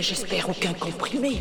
j'espère aucun comprimé.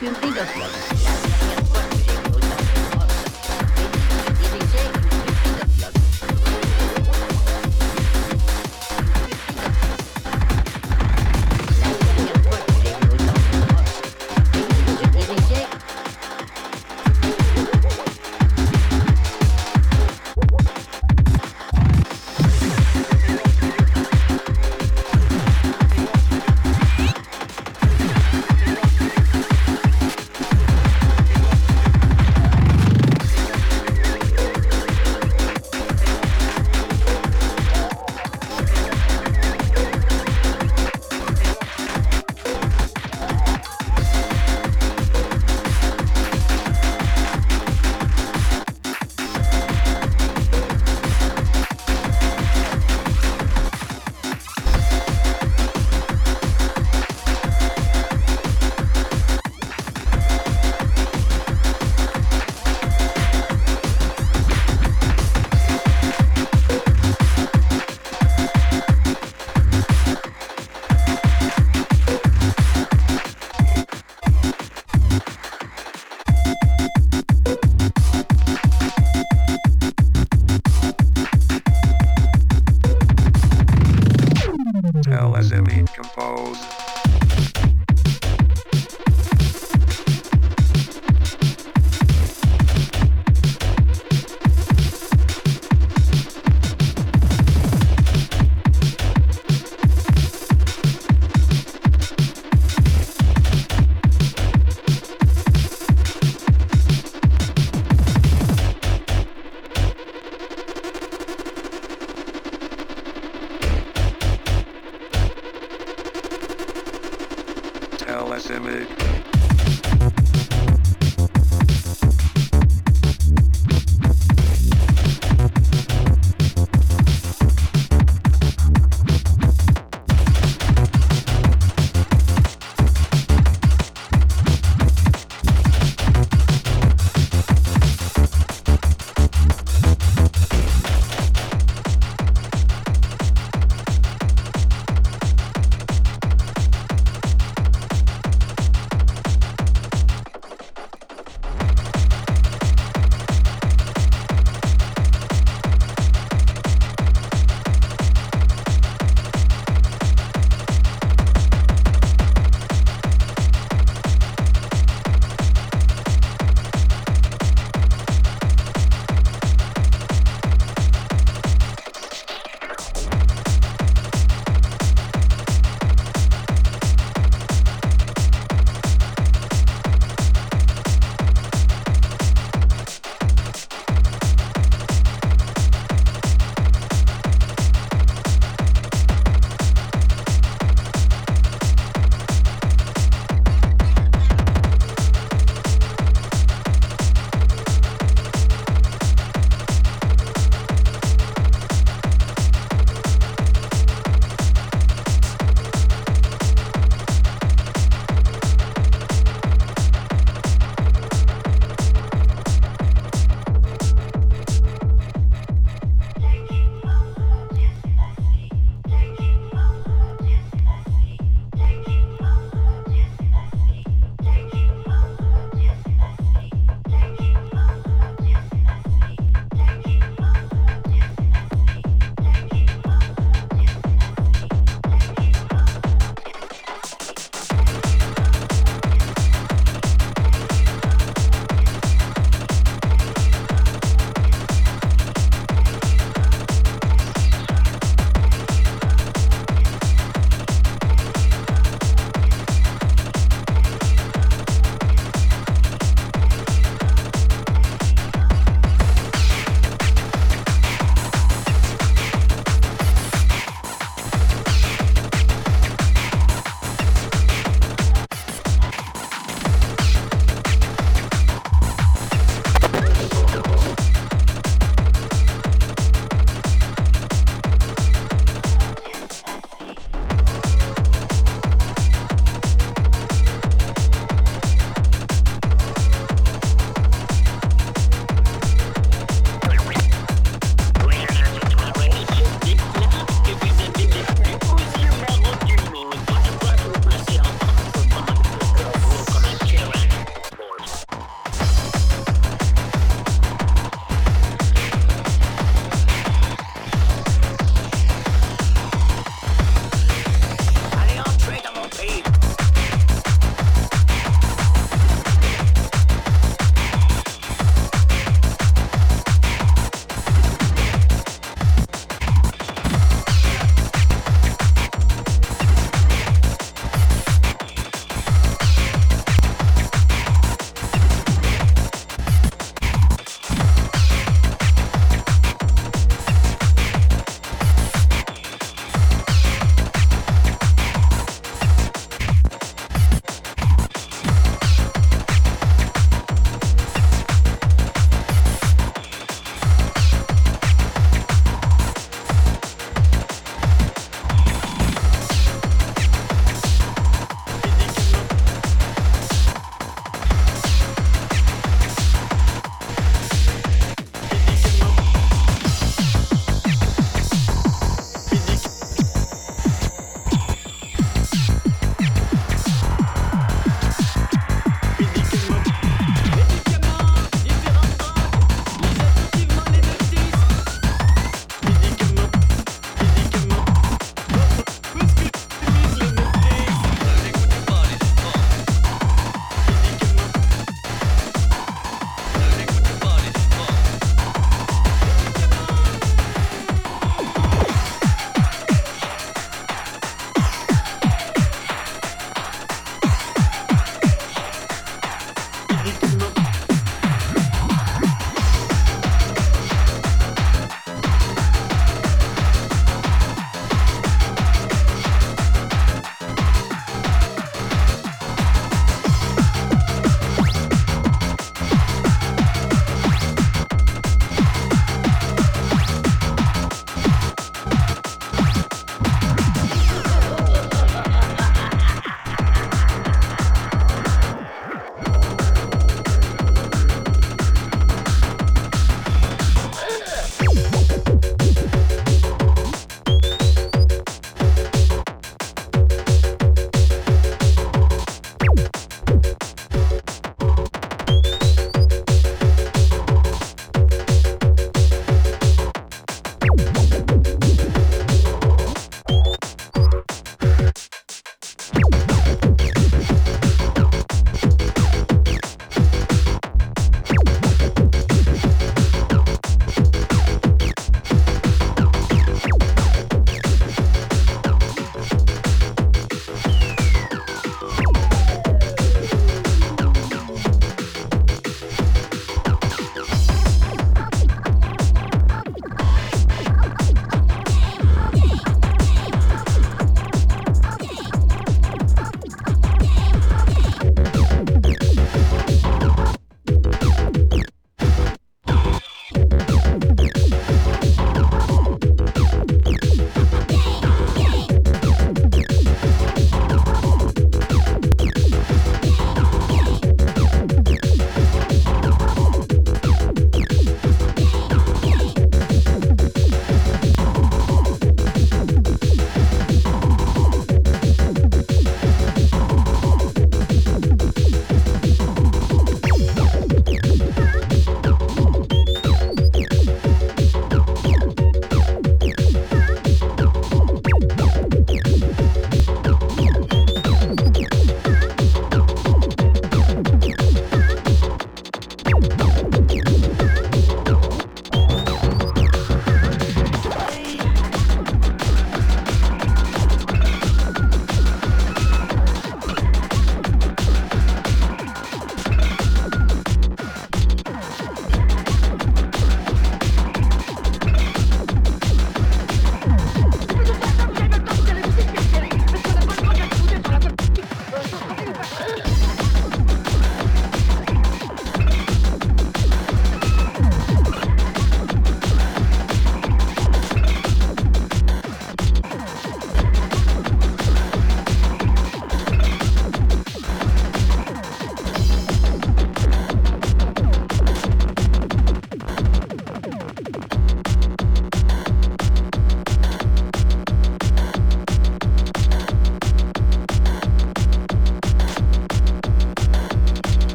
Chuyên.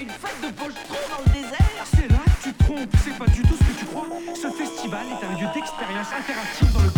une fête de dans le désert C'est là que tu trompes, c'est pas du tout ce que tu crois. Ce festival est un lieu d'expérience interactive dans le